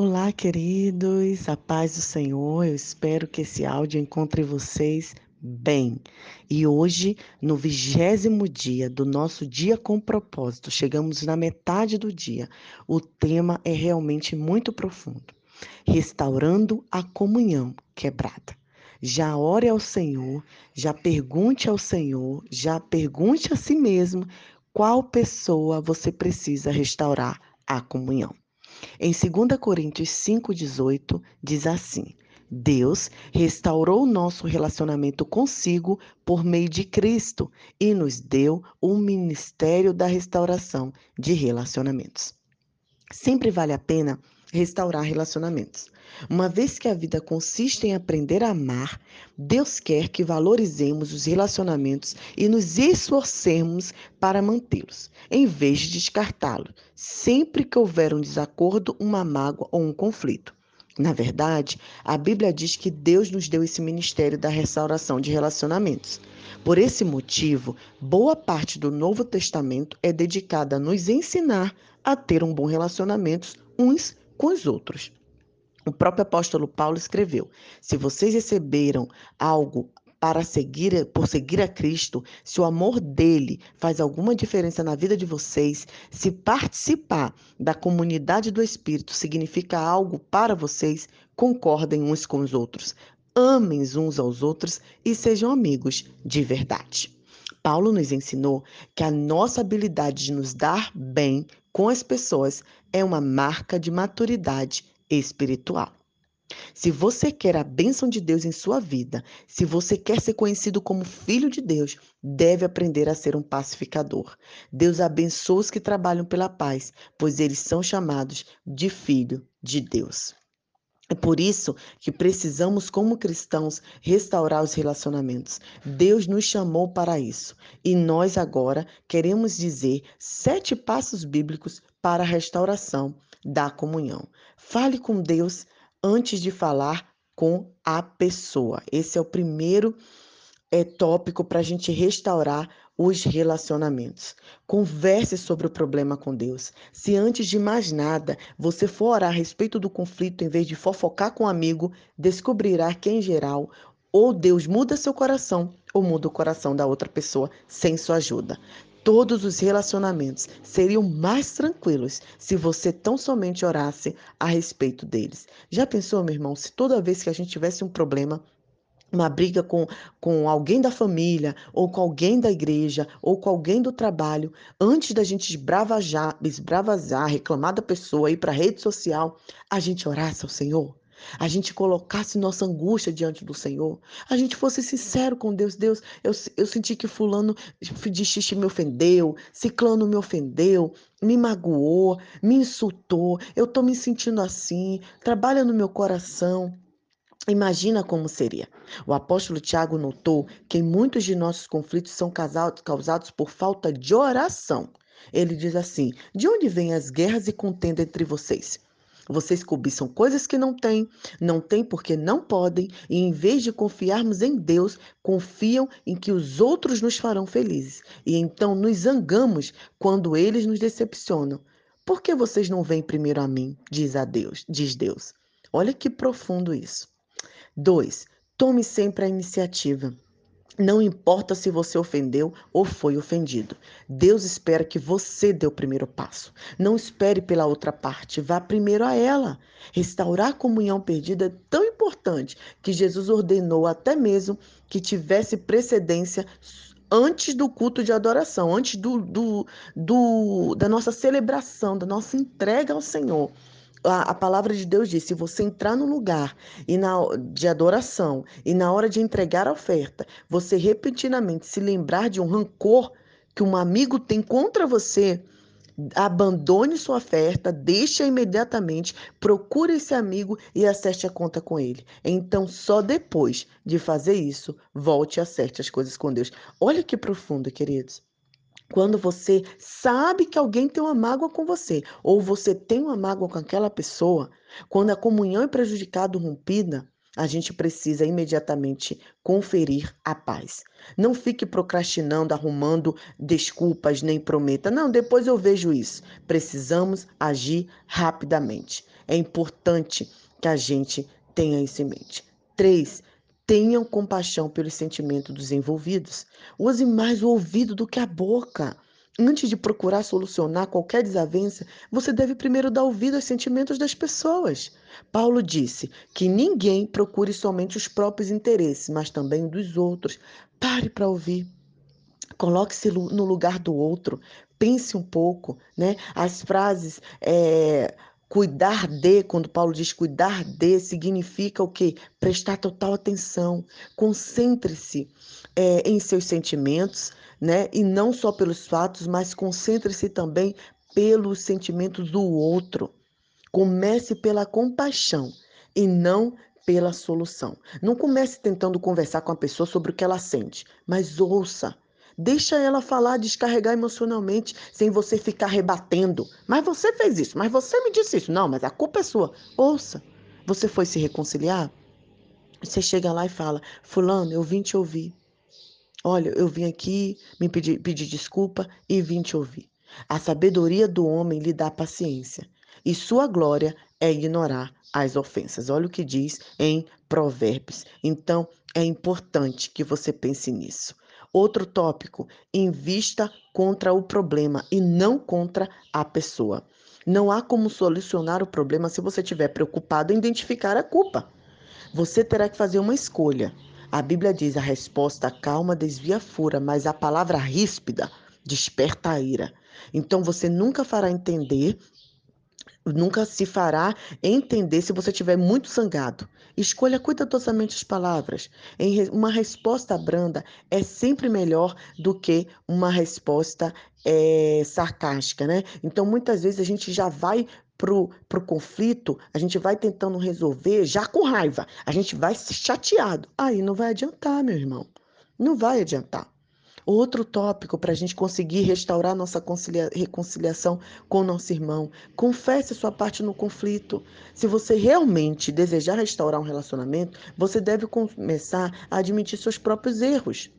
Olá, queridos, a paz do Senhor. Eu espero que esse áudio encontre vocês bem. E hoje, no vigésimo dia do nosso dia com propósito, chegamos na metade do dia. O tema é realmente muito profundo: restaurando a comunhão quebrada. Já ore ao Senhor, já pergunte ao Senhor, já pergunte a si mesmo qual pessoa você precisa restaurar a comunhão. Em 2 Coríntios 5,18 diz assim: Deus restaurou nosso relacionamento consigo por meio de Cristo e nos deu o ministério da restauração de relacionamentos. Sempre vale a pena restaurar relacionamentos. Uma vez que a vida consiste em aprender a amar, Deus quer que valorizemos os relacionamentos e nos esforcemos para mantê-los, em vez de descartá-los, sempre que houver um desacordo, uma mágoa ou um conflito. Na verdade, a Bíblia diz que Deus nos deu esse ministério da restauração de relacionamentos. Por esse motivo, boa parte do Novo Testamento é dedicada a nos ensinar a ter um bom relacionamento uns com os outros. O próprio apóstolo Paulo escreveu: Se vocês receberam algo para seguir, por seguir a Cristo, se o amor dele faz alguma diferença na vida de vocês, se participar da comunidade do Espírito significa algo para vocês, concordem uns com os outros, amem uns aos outros e sejam amigos de verdade. Paulo nos ensinou que a nossa habilidade de nos dar bem com as pessoas é uma marca de maturidade espiritual. Se você quer a bênção de Deus em sua vida, se você quer ser conhecido como filho de Deus, deve aprender a ser um pacificador. Deus abençoa os que trabalham pela paz, pois eles são chamados de filho de Deus. É por isso que precisamos, como cristãos, restaurar os relacionamentos. Deus nos chamou para isso. E nós agora queremos dizer sete passos bíblicos para a restauração da comunhão. Fale com Deus antes de falar com a pessoa. Esse é o primeiro é, tópico para a gente restaurar os relacionamentos. Converse sobre o problema com Deus. Se antes de mais nada você for orar a respeito do conflito, em vez de fofocar com um amigo, descobrirá que, em geral, ou Deus muda seu coração, ou muda o coração da outra pessoa sem sua ajuda. Todos os relacionamentos seriam mais tranquilos se você tão somente orasse a respeito deles. Já pensou, meu irmão, se toda vez que a gente tivesse um problema, uma briga com, com alguém da família, ou com alguém da igreja, ou com alguém do trabalho, antes da gente esbravazar, esbravazar reclamar da pessoa, ir para a rede social, a gente orasse ao Senhor? A gente colocasse nossa angústia diante do Senhor, a gente fosse sincero com Deus. Deus, eu, eu senti que fulano de xixi me ofendeu, ciclano me ofendeu, me magoou, me insultou, eu estou me sentindo assim, trabalha no meu coração. Imagina como seria. O apóstolo Tiago notou que muitos de nossos conflitos são causados por falta de oração. Ele diz assim: De onde vêm as guerras e contenda entre vocês? Vocês cobiçam coisas que não têm, não têm porque não podem, e em vez de confiarmos em Deus, confiam em que os outros nos farão felizes. E então nos zangamos quando eles nos decepcionam. Por que vocês não vêm primeiro a mim? Diz a Deus, diz Deus. Olha que profundo isso. 2. Tome sempre a iniciativa. Não importa se você ofendeu ou foi ofendido. Deus espera que você dê o primeiro passo. Não espere pela outra parte, vá primeiro a ela. Restaurar a comunhão perdida é tão importante que Jesus ordenou até mesmo que tivesse precedência antes do culto de adoração, antes do, do, do, da nossa celebração, da nossa entrega ao Senhor a, a, palavra de Deus diz: se você entrar no lugar e na, de adoração e na hora de entregar a oferta, você repentinamente se lembrar de um rancor que um amigo tem contra você, abandone sua oferta, deixe imediatamente, procure esse amigo e acerte a conta com ele. Então, só depois de fazer isso, volte e acerte as coisas com Deus. Olha que profundo, queridos. Quando você sabe que alguém tem uma mágoa com você, ou você tem uma mágoa com aquela pessoa, quando a comunhão é prejudicada, rompida, a gente precisa imediatamente conferir a paz. Não fique procrastinando, arrumando desculpas, nem prometa. Não, depois eu vejo isso. Precisamos agir rapidamente. é importante que a gente tenha isso em mente. Três, tenham compaixão pelos sentimentos dos envolvidos. Use mais o ouvido do que a boca. Antes de procurar solucionar qualquer desavença, você deve primeiro dar ouvido aos sentimentos das pessoas. Paulo disse que ninguém procure somente os próprios interesses, mas também dos outros. Pare para ouvir. Coloque-se no lugar do outro. Pense um pouco, né? As frases é, cuidar de, quando Paulo diz cuidar de, significa o quê? Prestar total atenção. Concentre-se é, em seus sentimentos, né? E não só pelos fatos, mas concentre-se também pelos sentimentos do outro. Comece pela compaixão e não pela solução. Não comece tentando conversar com a pessoa sobre o que ela sente, mas ouça. Deixa ela falar, descarregar emocionalmente, sem você ficar rebatendo. Mas você fez isso, mas você me disse isso. Não, mas a culpa é sua. Ouça. Você foi se reconciliar? Você chega lá e fala: Fulano, eu vim te ouvir. Olha, eu vim aqui me pedir, desculpa e vim te ouvir. A sabedoria do homem lhe dá paciência, e sua glória é ignorar as ofensas. Olha o que diz em Provérbios. Então, é importante que você pense nisso. Outro tópico: invista contra o problema e não contra a pessoa. Não há como solucionar o problema se você estiver preocupado em identificar a culpa. Você terá que fazer uma escolha. A Bíblia diz: a resposta calma desvia a fúria, mas a palavra ríspida desperta a ira. Então você nunca fará entender, nunca se fará entender se você estiver muito zangado. Escolha cuidadosamente as palavras. Uma resposta branda é sempre melhor do que uma resposta é, sarcástica, né? Então muitas vezes a gente já vai pro, pro conflito, a gente vai tentando resolver já com raiva, a gente vai chateado. Aí não vai adiantar, meu irmão. Não vai adiantar. Outro tópico para a gente conseguir restaurar nossa concilia reconciliação com nosso irmão. Confesse sua parte no conflito. Se você realmente desejar restaurar um relacionamento, você deve começar a admitir seus próprios erros.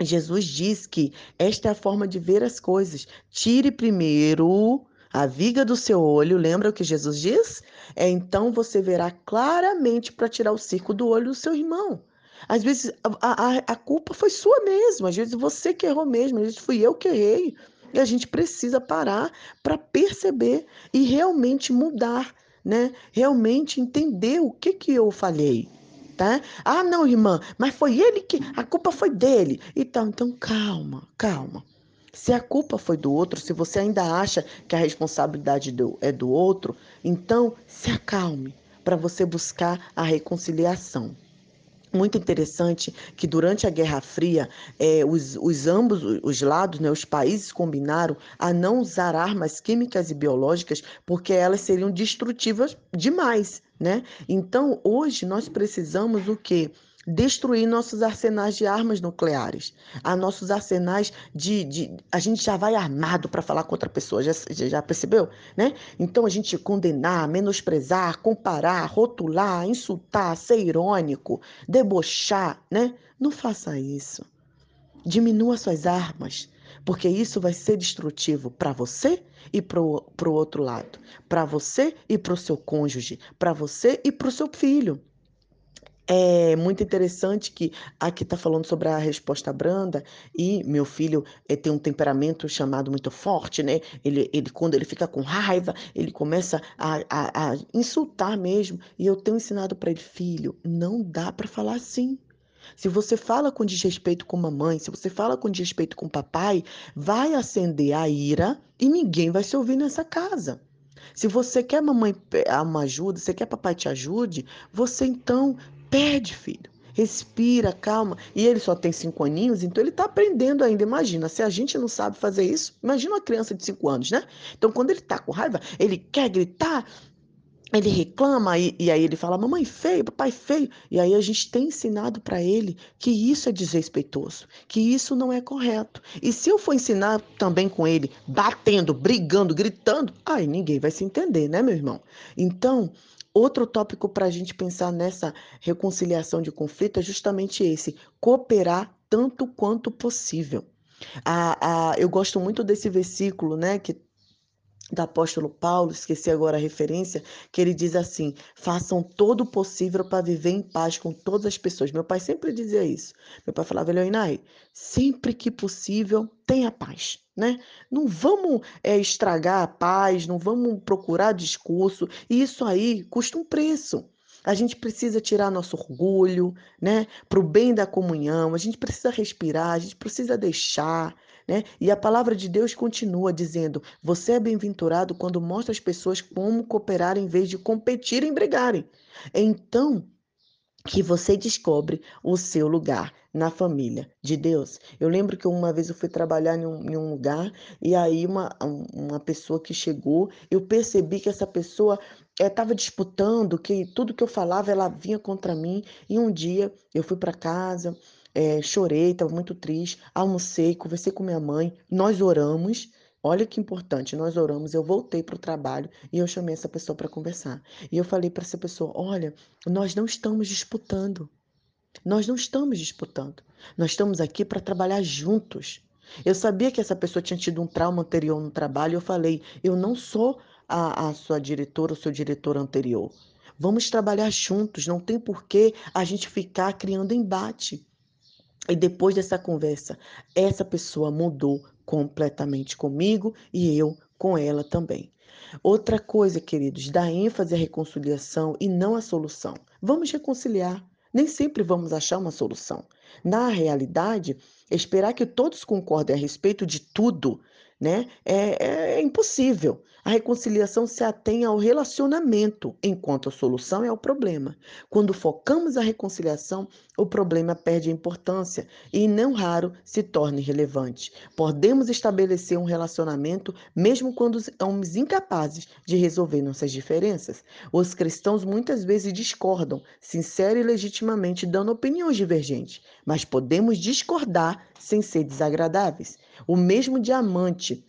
Jesus diz que esta é a forma de ver as coisas. Tire primeiro a viga do seu olho, lembra o que Jesus diz? É então você verá claramente para tirar o circo do olho do seu irmão. Às vezes a, a, a culpa foi sua mesmo, às vezes você que errou mesmo, às vezes fui eu que errei. E a gente precisa parar para perceber e realmente mudar, né? Realmente entender o que que eu falhei, tá? Ah, não, irmã, mas foi ele que a culpa foi dele. Então, então calma, calma. Se a culpa foi do outro, se você ainda acha que a responsabilidade do, é do outro, então se acalme para você buscar a reconciliação. Muito interessante que durante a Guerra Fria, é, os, os, ambos os lados, né, os países combinaram a não usar armas químicas e biológicas porque elas seriam destrutivas demais, né? Então, hoje nós precisamos o quê? Destruir nossos arsenais de armas nucleares, a nossos arsenais de, de a gente já vai armado para falar com outra pessoa, já, já percebeu, né? Então a gente condenar, menosprezar, comparar, rotular, insultar, ser irônico, debochar, né? Não faça isso. Diminua suas armas, porque isso vai ser destrutivo para você e para o outro lado, para você e para o seu cônjuge, para você e para o seu filho. É muito interessante que aqui está falando sobre a resposta branda e meu filho é, tem um temperamento chamado muito forte, né? Ele, ele quando ele fica com raiva, ele começa a, a, a insultar mesmo. E eu tenho ensinado para ele, filho, não dá para falar assim. Se você fala com desrespeito com mamãe, se você fala com desrespeito com papai, vai acender a ira e ninguém vai se ouvir nessa casa. Se você quer mamãe uma ajuda, você quer papai te ajude, você então Pede, filho. Respira, calma. E ele só tem cinco aninhos, então ele está aprendendo ainda. Imagina, se a gente não sabe fazer isso, imagina uma criança de cinco anos, né? Então, quando ele está com raiva, ele quer gritar, ele reclama e, e, aí ele fala, mamãe feio, papai feio. E aí a gente tem ensinado para ele que isso é desrespeitoso, que isso não é correto. E se eu for ensinar também com ele, batendo, brigando, gritando, aí ninguém vai se entender, né, meu irmão? Então, Outro tópico para a gente pensar nessa reconciliação de conflito é justamente esse: cooperar tanto quanto possível. Eu gosto muito desse versículo, né, que do apóstolo Paulo, esqueci agora a referência, que ele diz assim: façam todo o possível para viver em paz com todas as pessoas. Meu pai sempre dizia isso. Meu pai falava, Leonai, sempre que possível, tenha paz. Né? Não vamos é, estragar a paz, não vamos procurar discurso, e isso aí custa um preço. A gente precisa tirar nosso orgulho, né? Para o bem da comunhão, a gente precisa respirar, a gente precisa deixar, né? E a palavra de Deus continua dizendo: você é bem-aventurado quando mostra às pessoas como cooperar em vez de competir e brigarem. Então, que você descobre o seu lugar na família de Deus. Eu lembro que uma vez eu fui trabalhar em um, em um lugar e aí uma, uma pessoa que chegou, eu percebi que essa pessoa estava eh, disputando, que tudo que eu falava ela vinha contra mim. E um dia eu fui para casa, é, chorei, estava muito triste, almocei, conversei com minha mãe, nós oramos. Olha que importante, nós oramos, eu voltei para o trabalho e eu chamei essa pessoa para conversar. E eu falei para essa pessoa: olha, nós não estamos disputando. Nós não estamos disputando. Nós estamos aqui para trabalhar juntos. Eu sabia que essa pessoa tinha tido um trauma anterior no trabalho eu falei: eu não sou a, a sua diretora ou seu diretor anterior. Vamos trabalhar juntos, não tem por que a gente ficar criando embate. E depois dessa conversa, essa pessoa mudou completamente comigo e eu com ela também. Outra coisa, queridos, dá ênfase à reconciliação e não à solução. Vamos reconciliar. Nem sempre vamos achar uma solução. Na realidade, esperar que todos concordem a respeito de tudo né? É, é, impossível. A reconciliação se atém ao relacionamento, enquanto a solução é o problema. Quando focamos a reconciliação, o problema perde importância e, não raro, se torna irrelevante. Podemos estabelecer um relacionamento mesmo quando somos incapazes de resolver nossas diferenças. Os cristãos muitas vezes discordam, sincero e legitimamente, dando opiniões divergentes, mas podemos discordar sem ser desagradáveis. O mesmo diamante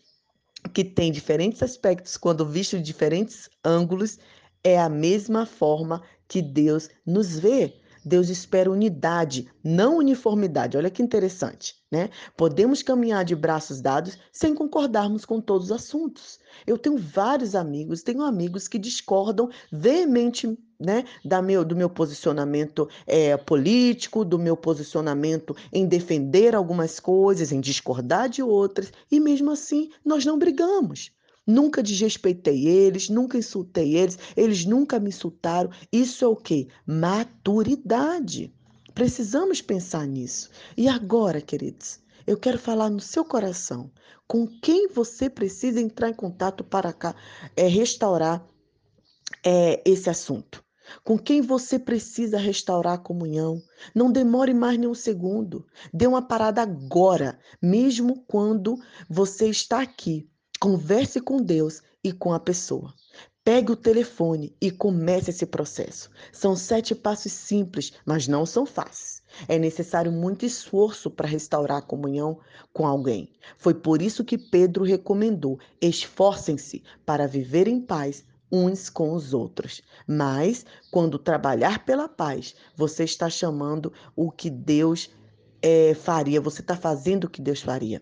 que tem diferentes aspectos quando visto de diferentes ângulos é a mesma forma que Deus nos vê. Deus espera unidade, não uniformidade. Olha que interessante, né? Podemos caminhar de braços dados sem concordarmos com todos os assuntos. Eu tenho vários amigos, tenho amigos que discordam veemente né, da meu, do meu posicionamento é, político, do meu posicionamento em defender algumas coisas, em discordar de outras, e mesmo assim nós não brigamos. Nunca desrespeitei eles, nunca insultei eles, eles nunca me insultaram. Isso é o quê? Maturidade. Precisamos pensar nisso. E agora, queridos, eu quero falar no seu coração com quem você precisa entrar em contato para cá, é, restaurar é, esse assunto. Com quem você precisa restaurar a comunhão. Não demore mais nem um segundo. Dê uma parada agora, mesmo quando você está aqui Converse com Deus e com a pessoa. Pegue o telefone e comece esse processo. São sete passos simples, mas não são fáceis. É necessário muito esforço para restaurar a comunhão com alguém. Foi por isso que Pedro recomendou: esforcem-se para viver em paz uns com os outros. Mas, quando trabalhar pela paz, você está chamando o que Deus é, faria, você está fazendo o que Deus faria.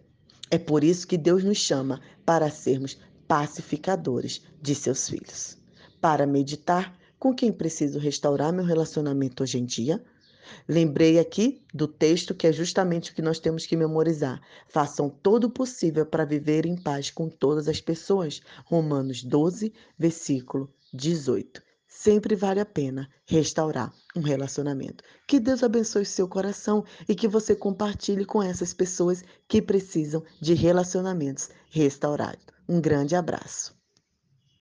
É por isso que Deus nos chama para sermos pacificadores de seus filhos. Para meditar, com quem preciso restaurar meu relacionamento hoje em dia? Lembrei aqui do texto que é justamente o que nós temos que memorizar. Façam todo o possível para viver em paz com todas as pessoas. Romanos 12, versículo 18 sempre vale a pena restaurar um relacionamento. Que Deus abençoe seu coração e que você compartilhe com essas pessoas que precisam de relacionamentos restaurados. Um grande abraço.